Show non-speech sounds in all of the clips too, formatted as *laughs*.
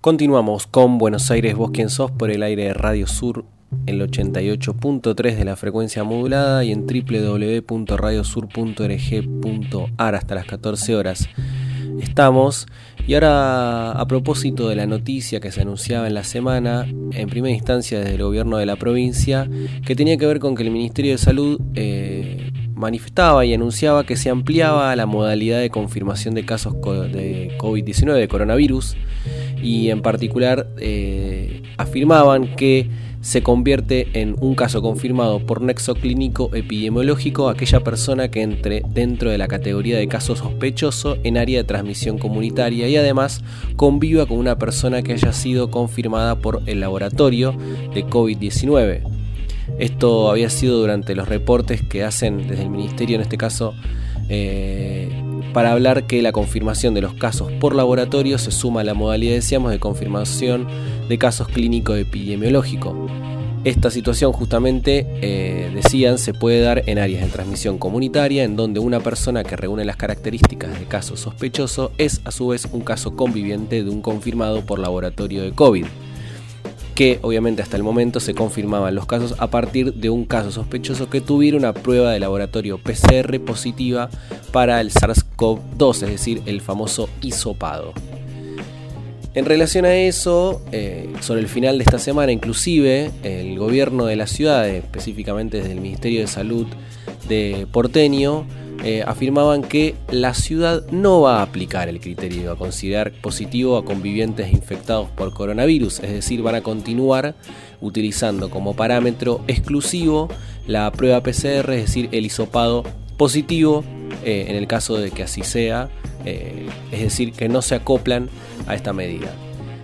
Continuamos con Buenos Aires, vos quien sos, por el aire de Radio Sur, el 88.3 de la frecuencia modulada y en www.radiosur.org.ar hasta las 14 horas. Estamos, y ahora a propósito de la noticia que se anunciaba en la semana, en primera instancia desde el gobierno de la provincia, que tenía que ver con que el Ministerio de Salud eh, manifestaba y anunciaba que se ampliaba la modalidad de confirmación de casos de COVID-19, de coronavirus, y en particular eh, afirmaban que se convierte en un caso confirmado por nexo clínico epidemiológico aquella persona que entre dentro de la categoría de caso sospechoso en área de transmisión comunitaria y además conviva con una persona que haya sido confirmada por el laboratorio de COVID-19. Esto había sido durante los reportes que hacen desde el ministerio, en este caso, eh, para hablar que la confirmación de los casos por laboratorio se suma a la modalidad, decíamos, de confirmación de casos clínico epidemiológico. Esta situación justamente, eh, decían, se puede dar en áreas de transmisión comunitaria, en donde una persona que reúne las características de caso sospechoso es a su vez un caso conviviente de un confirmado por laboratorio de COVID que obviamente hasta el momento se confirmaban los casos a partir de un caso sospechoso que tuviera una prueba de laboratorio PCR positiva para el SARS-CoV-2, es decir, el famoso hisopado. En relación a eso, eh, sobre el final de esta semana, inclusive el gobierno de la ciudad, específicamente desde el Ministerio de Salud de Porteño, eh, afirmaban que la ciudad no va a aplicar el criterio a considerar positivo a convivientes infectados por coronavirus, es decir, van a continuar utilizando como parámetro exclusivo la prueba PCR, es decir, el hisopado positivo eh, en el caso de que así sea, eh, es decir, que no se acoplan a esta medida.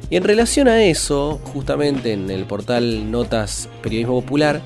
Y en relación a eso, justamente en el portal Notas Periodismo Popular,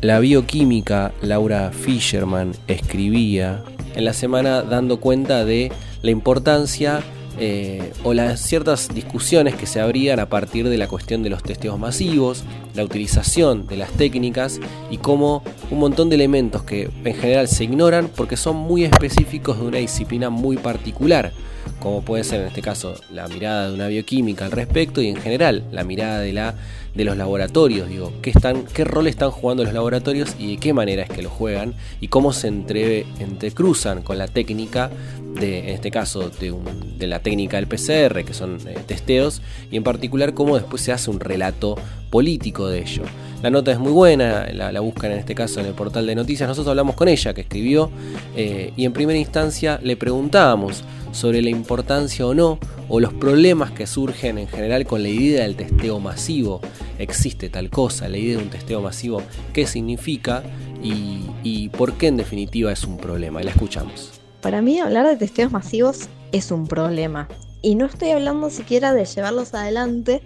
la bioquímica Laura Fisherman escribía en la semana dando cuenta de la importancia eh, o las ciertas discusiones que se abrían a partir de la cuestión de los testeos masivos, la utilización de las técnicas y cómo un montón de elementos que en general se ignoran porque son muy específicos de una disciplina muy particular, como puede ser en este caso la mirada de una bioquímica al respecto y en general la mirada de la de los laboratorios, digo, qué, están, qué rol están jugando los laboratorios y de qué manera es que lo juegan y cómo se entre, entrecruzan con la técnica de, en este caso, de, la técnica del PCR, que son eh, testeos, y en particular cómo después se hace un relato político de ello. La nota es muy buena, la, buscan en este caso en el portal de noticias. Nosotros hablamos con ella, que escribió, eh, y en primera instancia le preguntábamos sobre la importancia o no, o los problemas que surgen en general con la idea del testeo masivo. ¿Existe tal cosa? La idea de un testeo masivo, ¿qué significa? Y, por qué en definitiva es un problema. Y la escuchamos. Para mí hablar de testeos masivos es un problema. Y no estoy hablando siquiera de llevarlos adelante,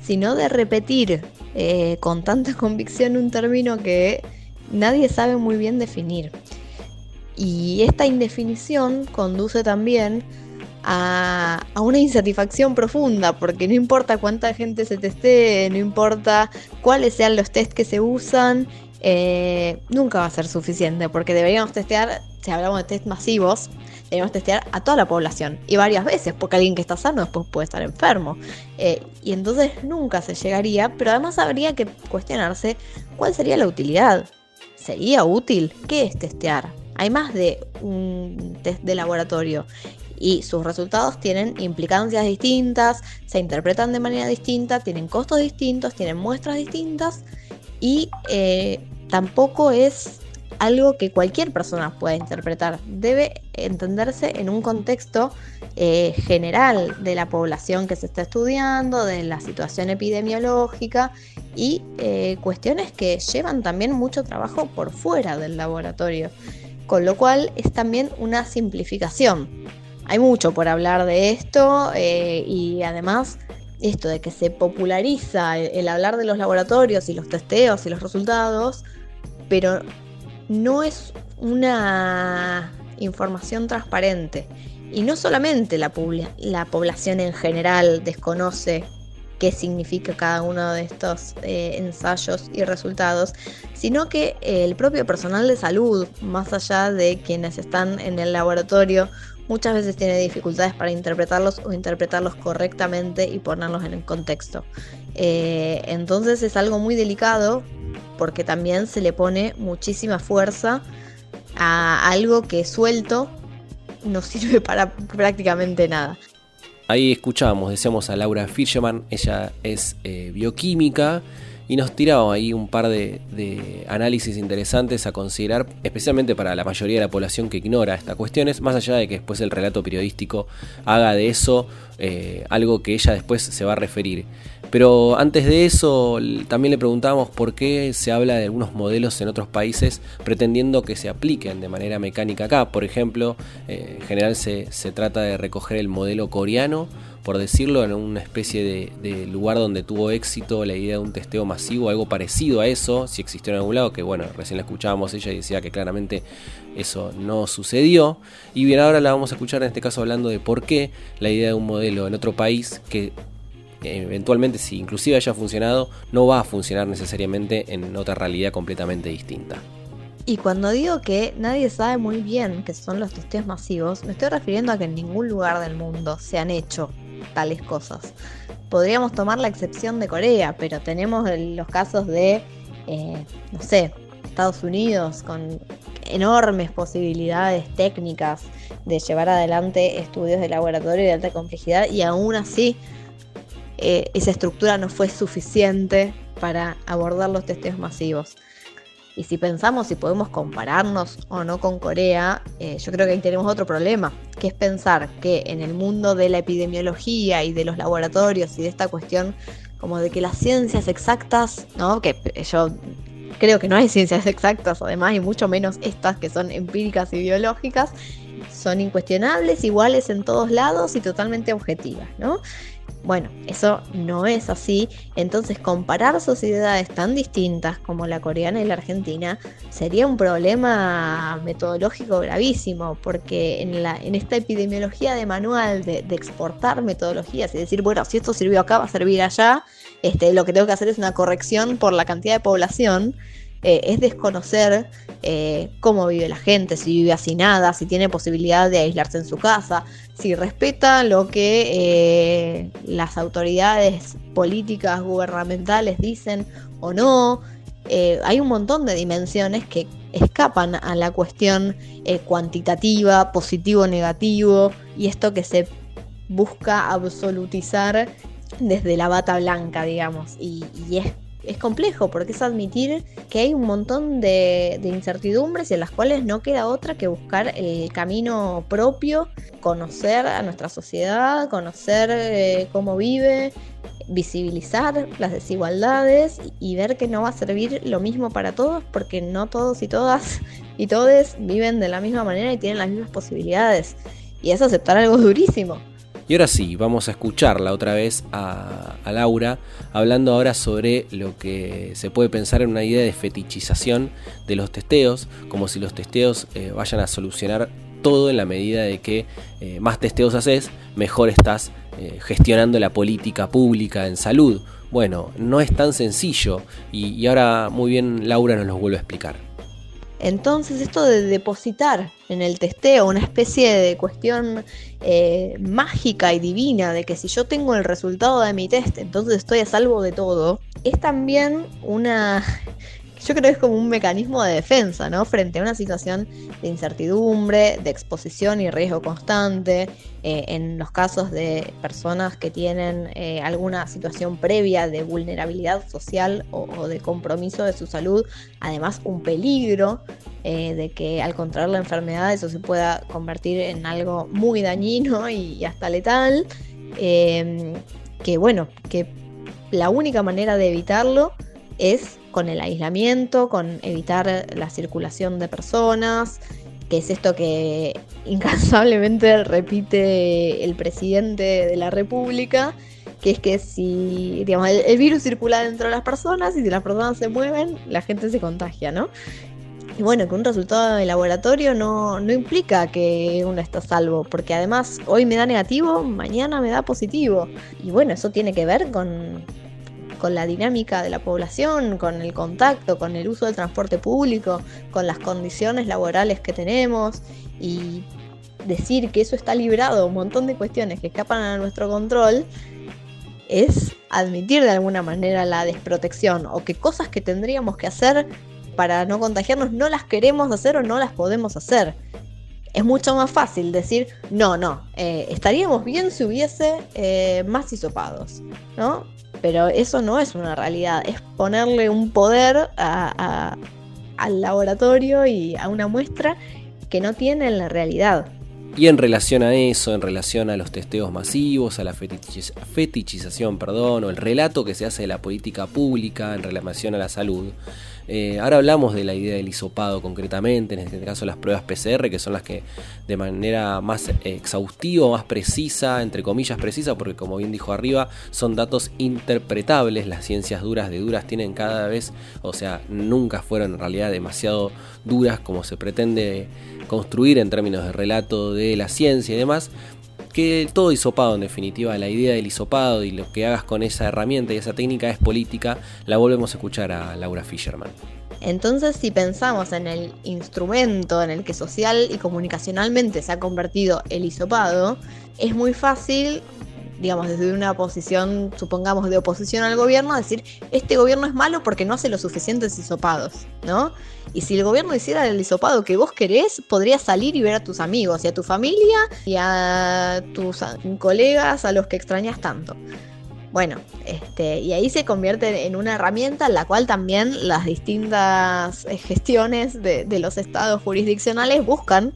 sino de repetir eh, con tanta *laughs* convicción un término que nadie sabe muy bien definir. Y esta indefinición conduce también a, una insatisfacción profunda, porque no importa cuánta gente se testee, no importa cuáles sean los test que se usan, eh, nunca va a ser suficiente, porque deberíamos testear, si hablamos de test masivos, deberíamos testear a toda la población y varias veces, porque alguien que está sano después puede estar enfermo. Eh, y entonces nunca se llegaría, pero además habría que cuestionarse cuál sería la utilidad. ¿Sería útil? ¿Qué es testear? Hay más de un test de laboratorio y sus resultados tienen implicancias distintas, se interpretan de manera distinta, tienen costos distintos, tienen muestras distintas y eh, tampoco es algo que cualquier persona pueda interpretar. Debe entenderse en un contexto eh, general de la población que se está estudiando, de la situación epidemiológica y eh, cuestiones que llevan también mucho trabajo por fuera del laboratorio. Con lo cual es también una simplificación. Hay mucho por hablar de esto eh, y además esto de que se populariza el hablar de los laboratorios y los testeos y los resultados, pero no es una información transparente. Y no solamente la, la población en general desconoce qué significa cada uno de estos eh, ensayos y resultados, sino que el propio personal de salud, más allá de quienes están en el laboratorio muchas veces tiene dificultades para interpretarlos o interpretarlos correctamente y ponerlos en el contexto. Eh, entonces es algo muy delicado porque también se le pone muchísima fuerza a algo que suelto no *laughs* sirve para prácticamente nada. Ahí escuchamos, decíamos a Laura Fischerman, ella es eh, bioquímica y nos tiraba ahí un par de, análisis interesantes a considerar, especialmente para la mayoría de la población que ignora estas cuestiones, más allá de que después el relato periodístico haga de eso eh, algo que ella después se va a referir. Pero antes de eso, también le preguntábamos por qué se habla de algunos modelos en otros países pretendiendo que se apliquen de manera mecánica acá. Por ejemplo, eh, en general se, se trata de recoger el modelo coreano por decirlo, en una especie de, lugar donde tuvo éxito la idea de un testeo masivo, algo parecido a eso, si existió en algún lado, que bueno, recién la escuchábamos ella y decía que claramente eso no sucedió. Y bien, ahora la vamos a escuchar en este caso hablando de por qué la idea de un modelo en otro país que eventualmente si inclusive haya funcionado, no va a funcionar necesariamente en otra realidad completamente distinta. Y cuando digo que nadie sabe muy bien qué son los testeos masivos, me estoy refiriendo a que en ningún lugar del mundo se han hecho tales cosas. Podríamos tomar la excepción de Corea, pero tenemos los casos de, eh, no sé, Estados Unidos con enormes posibilidades técnicas de llevar adelante estudios de laboratorio de alta complejidad y aún así eh, esa estructura no fue suficiente para abordar los testeos masivos. Y si pensamos si podemos compararnos o no con Corea, eh, yo creo que ahí tenemos otro problema, que es pensar que en el mundo de la epidemiología y de los laboratorios y de esta cuestión como de que las ciencias exactas, ¿no? Que yo creo que no hay ciencias exactas además y mucho menos estas que son empíricas y biológicas, son incuestionables, iguales en todos lados y totalmente objetivas, ¿no? Bueno, eso no es así, entonces comparar sociedades tan distintas como la coreana y la argentina sería un problema metodológico gravísimo, porque en, la, en esta epidemiología de manual de, exportar metodologías y decir, bueno, si esto sirvió acá, va a servir allá, este, lo que tengo que hacer es una corrección por la cantidad de población, eh, es desconocer eh, cómo vive la gente, si vive nada, si tiene posibilidad de aislarse en su casa, si respeta lo que eh, las autoridades políticas gubernamentales dicen o no. hay un montón de dimensiones que escapan a la cuestión cuantitativa, positivo-negativo, y esto que se busca absolutizar desde la bata blanca, digamos, y, y es es complejo porque es admitir que hay un montón de, incertidumbres y en las cuales no queda otra que buscar el camino propio, conocer a nuestra sociedad, conocer eh, cómo vive, visibilizar las desigualdades y ver que no va a servir lo mismo para todos porque no todos y todas y todes viven de la misma manera y tienen las mismas posibilidades. Y es aceptar algo durísimo. Y ahora sí, vamos a escucharla otra vez a, Laura, hablando ahora sobre lo que se puede pensar en una idea de fetichización de los testeos, como si los testeos eh, vayan a solucionar todo en la medida de que eh, más testeos haces, mejor estás eh, gestionando la política pública en salud. Bueno, no es tan sencillo y, y ahora muy bien Laura nos lo vuelve a explicar. Entonces esto de depositar en el testeo una especie de cuestión eh, mágica y divina de que si yo tengo el resultado de mi test, entonces estoy a salvo de todo, es también una yo creo que es como un mecanismo de defensa, ¿no? Frente a una situación de incertidumbre, de exposición y riesgo constante, eh, en los casos de personas que tienen eh, alguna situación previa de vulnerabilidad social o, de compromiso de su salud, además un peligro eh, de que al contraer la enfermedad eso se pueda convertir en algo muy dañino y hasta letal, que bueno, que la única manera de evitarlo es con el aislamiento, con evitar la circulación de personas, que es esto que *laughs* incansablemente repite el presidente de la República, que es que si digamos, el, virus circula dentro de las personas y si las personas se mueven, la gente se contagia, ¿no? Y bueno, que un resultado de laboratorio no, no implica que uno está salvo, porque además hoy me da negativo, mañana me da positivo. Y bueno, eso tiene que ver con, con la dinámica de la población, con el contacto, con el uso del transporte público, con las condiciones laborales que tenemos y decir que eso está librado un montón de cuestiones que escapan a nuestro control es admitir de alguna manera la desprotección o que cosas que tendríamos que hacer para no contagiarnos no las queremos hacer o no las podemos hacer. Es mucho más fácil decir, no, no, eh, estaríamos bien si hubiese eh, más hisopados, ¿no? Pero eso no es una realidad, es ponerle un poder al laboratorio y a una muestra que no tiene en la realidad. Y en relación a eso, en relación a los testeos masivos, a la fetichización, perdón, o el relato que se hace de la política pública en relación a la salud, eh, ahora hablamos de la idea del hisopado concretamente, en este caso las pruebas PCR, que son las que de manera más exhaustiva, más precisa, entre comillas precisa, porque como bien dijo arriba, son datos interpretables, las ciencias duras de duras tienen cada vez, o sea, nunca fueron en realidad demasiado duras como se pretende construir en términos de relato de la ciencia y demás, que todo hisopado en definitiva, la idea del hisopado y lo que hagas con esa herramienta y esa técnica es política, la volvemos a escuchar a Laura Fisherman. Entonces, si pensamos en el instrumento en el que social y comunicacionalmente se ha convertido el hisopado, es muy fácil digamos, desde una posición, supongamos, de oposición al gobierno, decir, este gobierno es malo porque no hace los suficientes hisopados, ¿no? Y si el gobierno hiciera el hisopado que vos querés, podrías salir y ver a tus amigos y a tu familia y a tus colegas a los que extrañas tanto. Bueno, este, y ahí se convierte en una herramienta en la cual también las distintas eh, gestiones de los estados jurisdiccionales buscan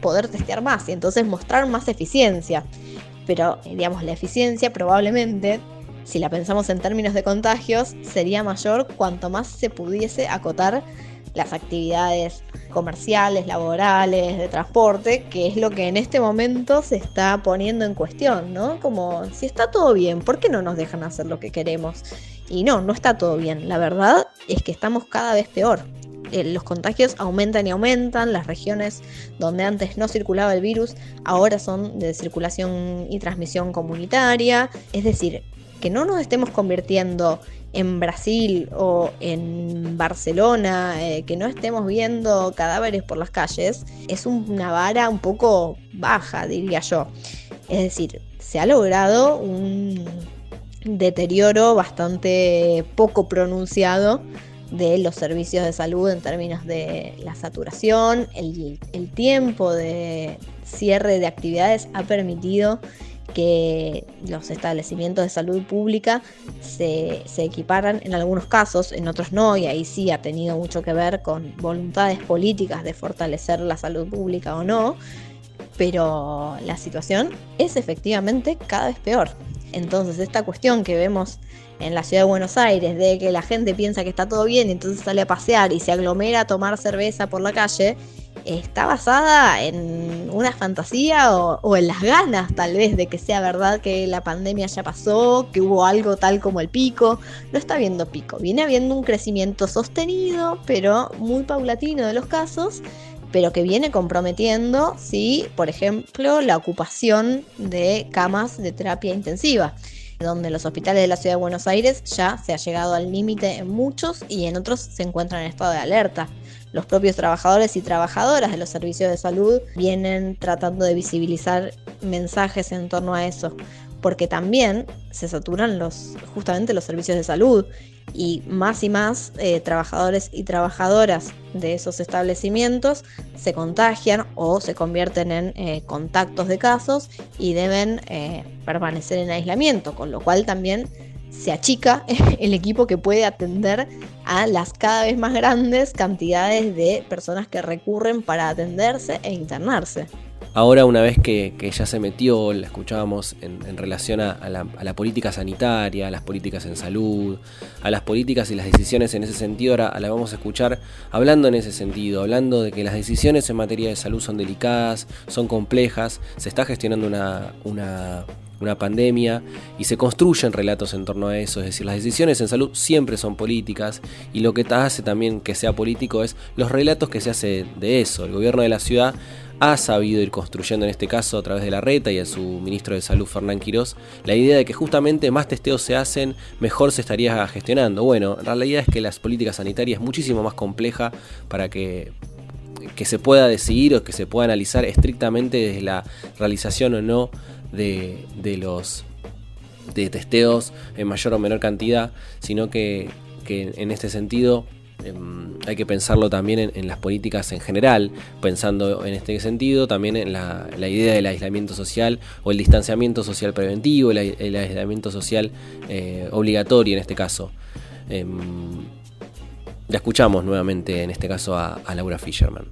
poder testear más y entonces mostrar más eficiencia pero digamos la eficiencia probablemente, si la pensamos en términos de contagios, sería mayor cuanto más se pudiese acotar las actividades comerciales, laborales, de transporte, que es lo que en este momento se está poniendo en cuestión, ¿no? Como si está todo bien, ¿por qué no nos dejan hacer lo que queremos? Y no, no está todo bien. La verdad es que estamos cada vez peor. Eh, los contagios aumentan y aumentan, las regiones donde antes no circulaba el virus ahora son de circulación y transmisión comunitaria, es decir, que no nos estemos convirtiendo en Brasil o en Barcelona, eh, que no estemos viendo cadáveres por las calles, es una vara un poco baja, diría yo. Es decir, se ha logrado un deterioro bastante poco pronunciado de los servicios de salud en términos de la saturación, el, tiempo de cierre de actividades ha permitido que los establecimientos de salud pública se, se, equiparan en algunos casos, en otros no, y ahí sí ha tenido mucho que ver con voluntades políticas de fortalecer la salud pública o no, pero la situación es efectivamente cada vez peor. Entonces esta cuestión que vemos en la ciudad de Buenos Aires, de que la gente piensa que está todo bien y entonces sale a pasear y se aglomera a tomar cerveza por la calle, está basada en una fantasía o, en las ganas tal vez de que sea verdad que la pandemia ya pasó, que hubo algo tal como el pico. No está viendo pico, viene habiendo un crecimiento sostenido, pero muy paulatino de los casos pero que viene comprometiendo, sí, por ejemplo, la ocupación de camas de terapia intensiva donde los hospitales de la ciudad de Buenos Aires ya se ha llegado al límite en muchos y en otros se encuentran en estado de alerta. Los propios trabajadores y trabajadoras de los servicios de salud vienen tratando de visibilizar mensajes en torno a eso, porque también se saturan los, justamente los servicios de salud y más y más eh, trabajadores y trabajadoras de esos establecimientos se contagian o se convierten en eh, contactos de casos y deben eh, permanecer en aislamiento, con lo cual también se achica *laughs* el equipo que puede atender a las cada vez más grandes cantidades de personas que recurren para atenderse e internarse. Ahora, una vez que, ya se metió, la escuchábamos en, relación a, la, política sanitaria, a las políticas en salud, a las políticas y las decisiones en ese sentido, ahora la vamos a escuchar hablando en ese sentido, hablando de que las decisiones en materia de salud son delicadas, son complejas, se está gestionando una, una una pandemia y se construyen relatos en torno a eso, es decir, las decisiones en salud siempre son políticas y lo que hace también que sea político es los relatos que se hace de eso. El gobierno de la ciudad ha sabido ir construyendo en este caso a través de la reta y a su ministro de salud Fernán Quirós la idea de que justamente más testeos se hacen, mejor se estaría gestionando. Bueno, la realidad es que las políticas sanitarias es muchísimo más compleja para que que se pueda decidir o que se pueda analizar estrictamente desde la realización o no de, de los de testeos en mayor o menor cantidad, sino que, que en este sentido em, hay que pensarlo también en, las políticas en general, pensando en este sentido también en la, idea del aislamiento social o el distanciamiento social preventivo, el, aislamiento social eh, obligatorio en este caso. La escuchamos nuevamente en este caso a, a Laura Fisherman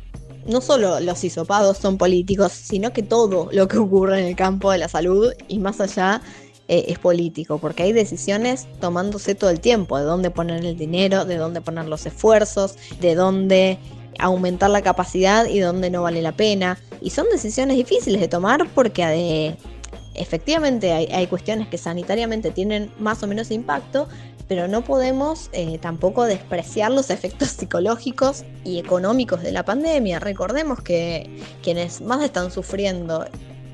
no solo los hisopados son políticos, sino que todo lo que ocurre en el campo de la salud y más allá eh, es político, porque hay decisiones tomándose todo el tiempo, de dónde poner el dinero, de dónde poner los esfuerzos, de dónde aumentar la capacidad y dónde no vale la pena. Y son decisiones difíciles de tomar porque de, efectivamente hay, cuestiones que sanitariamente tienen más o menos impacto, pero no podemos eh, tampoco despreciar los efectos psicológicos y económicos de la pandemia. Recordemos que quienes más están sufriendo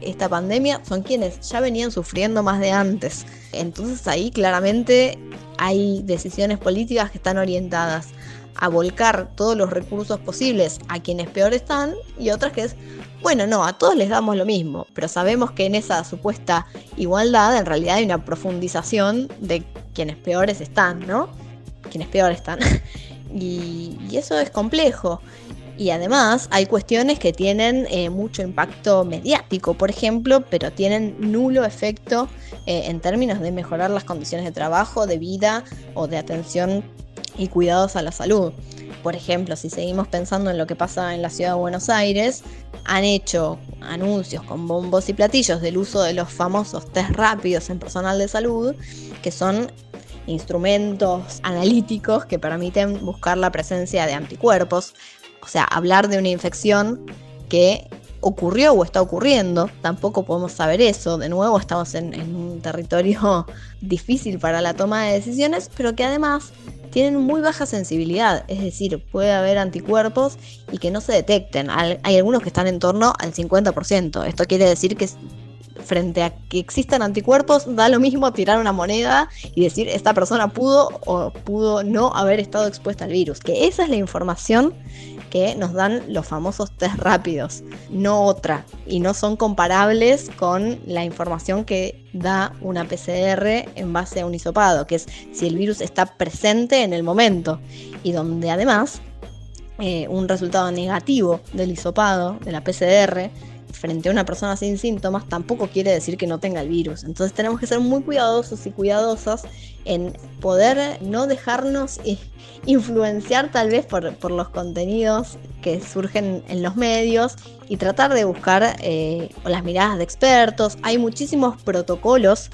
esta pandemia son quienes ya venían sufriendo más de antes. Entonces ahí claramente hay decisiones políticas que están orientadas a volcar todos los recursos posibles a quienes peor están y otras que es, bueno, no, a todos les damos lo mismo, pero sabemos que en esa supuesta igualdad en realidad hay una profundización de quienes peores están, ¿no? Quienes peor están. *laughs* y, y eso es complejo. Y además hay cuestiones que tienen eh, mucho impacto mediático, por ejemplo, pero tienen nulo efecto eh, en términos de mejorar las condiciones de trabajo, de vida o de atención y cuidados a la salud. Por ejemplo, si seguimos pensando en lo que pasa en la ciudad de Buenos Aires, han hecho anuncios con bombos y platillos del uso de los famosos test rápidos en personal de salud, que son instrumentos analíticos que permiten buscar la presencia de anticuerpos o sea, hablar de una infección que ocurrió o está ocurriendo, tampoco podemos saber eso. De nuevo, estamos en, un territorio *laughs* difícil para la toma de decisiones, pero que además tienen muy baja sensibilidad, es decir, puede haber anticuerpos y que no se detecten. Hay algunos que están en torno al 50%. Esto quiere decir que frente a que existan anticuerpos, da lo mismo tirar una moneda y decir esta persona pudo o pudo no haber estado expuesta al virus. Que esa es la información nos dan los famosos test rápidos, no otra, y no son comparables con la información que da una PCR en base a un hisopado, que es si el virus está presente en el momento, y donde además eh, un resultado negativo del hisopado, de la PCR, frente a una persona sin síntomas tampoco quiere decir que no tenga el virus. Entonces tenemos que ser muy cuidadosos y cuidadosas en poder no dejarnos influenciar tal vez por, los contenidos que surgen en los medios y tratar de buscar eh, las miradas de expertos. Hay muchísimos protocolos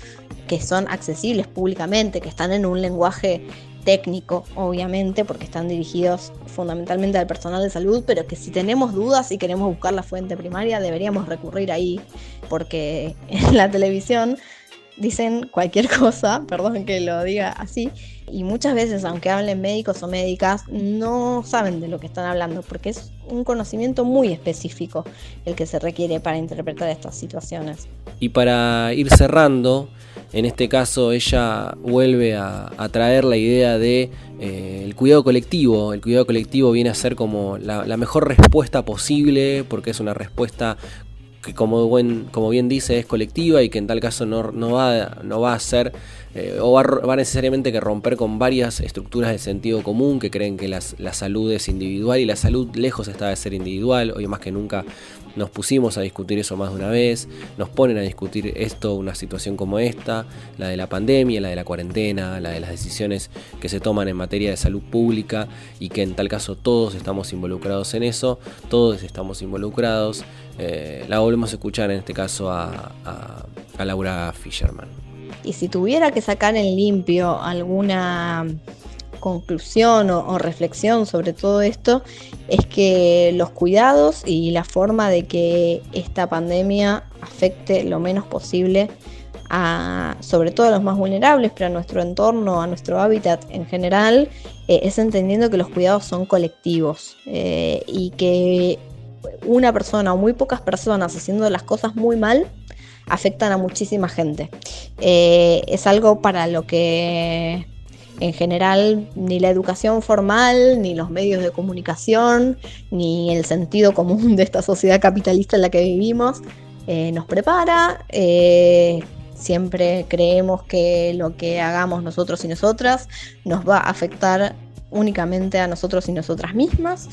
que son accesibles públicamente, que están en un lenguaje técnico, obviamente, porque están dirigidos fundamentalmente al personal de salud, pero que si tenemos dudas y queremos buscar la fuente primaria, deberíamos recurrir ahí, porque *laughs* en la televisión dicen cualquier *laughs* cosa, perdón que lo diga así, y muchas veces, aunque hablen médicos o médicas, no saben de lo que están hablando, porque es un conocimiento muy específico el que se requiere para interpretar estas situaciones. Y para ir cerrando, en este caso ella vuelve a, traer la idea de eh, el cuidado colectivo. El cuidado colectivo viene a ser como la, la mejor respuesta posible, porque es una respuesta que como, buen, como bien dice es colectiva y que en tal caso no, no, va, no va a ser eh, o va, va, necesariamente que romper con varias estructuras de sentido común que creen que la salud es individual y la salud lejos está de ser individual. Hoy más que nunca nos pusimos a discutir eso más de una vez, nos ponen a discutir esto, una situación como esta, la de la pandemia, la de la cuarentena, la de las decisiones que se toman en materia de salud pública y que en tal caso todos estamos involucrados en eso, todos estamos involucrados. Eh, la volvemos a escuchar en este caso a Laura Fisherman. Y si tuviera que sacar en limpio alguna conclusión o, reflexión sobre todo esto es que los cuidados y la forma de que esta pandemia afecte lo menos posible a, sobre todo a los más vulnerables, pero a nuestro entorno, a nuestro hábitat en general, eh, es entendiendo que los cuidados son colectivos eh, y que una persona o muy pocas personas haciendo las cosas muy mal afectan a muchísima gente. Eh, es algo para lo que en general ni la educación formal, ni los medios de comunicación, ni el sentido común de esta sociedad capitalista en la que vivimos eh, nos prepara. Eh, siempre creemos que lo que hagamos nosotros y nosotras nos va a afectar únicamente a nosotros y nosotras mismas,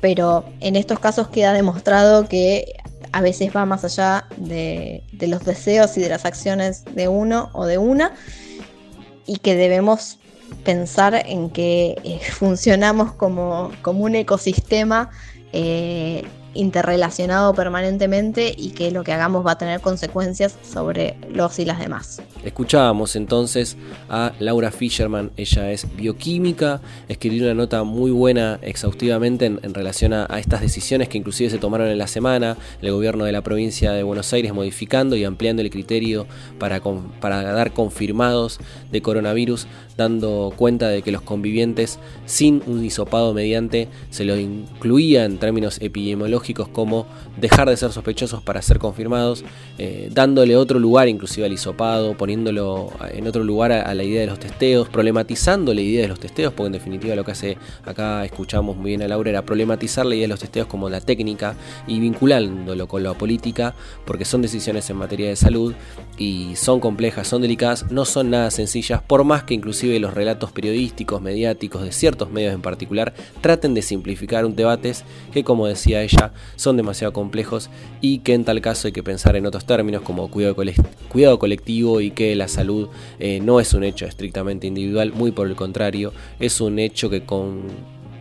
pero en estos casos queda demostrado que a veces va más allá de, los deseos y de las acciones de uno o de una y que debemos pensar en que eh, *laughs* funcionamos como, como, un ecosistema eh, interrelacionado permanentemente y que lo que hagamos va a tener consecuencias sobre los y las demás. Escuchábamos entonces a Laura Fisherman, ella es bioquímica, escribió una nota muy buena exhaustivamente en, relación a, estas decisiones que inclusive se tomaron en la semana, el gobierno de la provincia de Buenos Aires modificando y ampliando el criterio para, para dar confirmados de coronavirus, dando cuenta de que los convivientes sin un hisopado mediante se lo incluía en términos epidemiológicos como dejar de ser sospechosos para ser confirmados, eh, dándole otro lugar inclusive al hisopado, poniéndolo en otro lugar a, la idea de los testeos, problematizando la idea de los testeos, porque en definitiva lo que hace acá escuchamos muy bien a Laura era problematizar la idea de los testeos como la técnica y vinculándolo con la política, porque son decisiones en materia de salud y son complejas, son delicadas, no son nada sencillas, por más que inclusive los relatos periodísticos, mediáticos, de ciertos medios en particular, traten de simplificar un debate que como decía ella, son demasiado complejos y que en tal caso hay que pensar en otros términos como cuidado, colectivo y que la salud eh, no es un hecho estrictamente individual, muy por el contrario, es un hecho que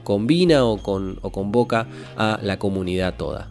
combina o, convoca a la comunidad toda.